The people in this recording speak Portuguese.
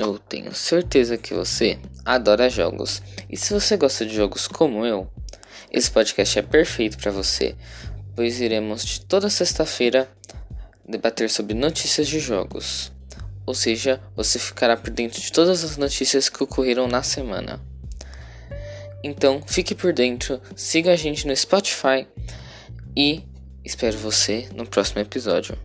Eu tenho certeza que você adora jogos. E se você gosta de jogos como eu, esse podcast é perfeito para você, pois iremos de toda sexta-feira debater sobre notícias de jogos. Ou seja, você ficará por dentro de todas as notícias que ocorreram na semana. Então, fique por dentro, siga a gente no Spotify e espero você no próximo episódio.